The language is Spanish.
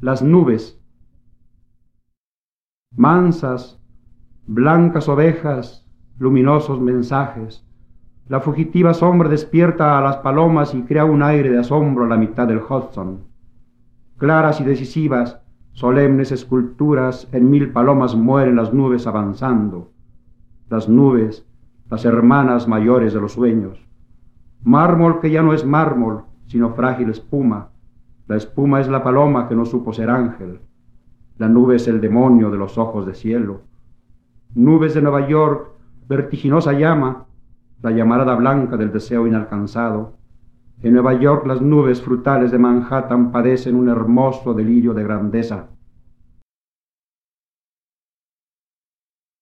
las nubes. Mansas, blancas ovejas, luminosos mensajes. La fugitiva sombra despierta a las palomas y crea un aire de asombro a la mitad del Hudson. Claras y decisivas, solemnes esculturas, en mil palomas mueren las nubes avanzando. Las nubes, las hermanas mayores de los sueños. Mármol que ya no es mármol, sino frágil espuma. La espuma es la paloma que no supo ser ángel. La nube es el demonio de los ojos de cielo. Nubes de Nueva York, vertiginosa llama, la llamarada blanca del deseo inalcanzado. En Nueva York las nubes frutales de Manhattan padecen un hermoso delirio de grandeza.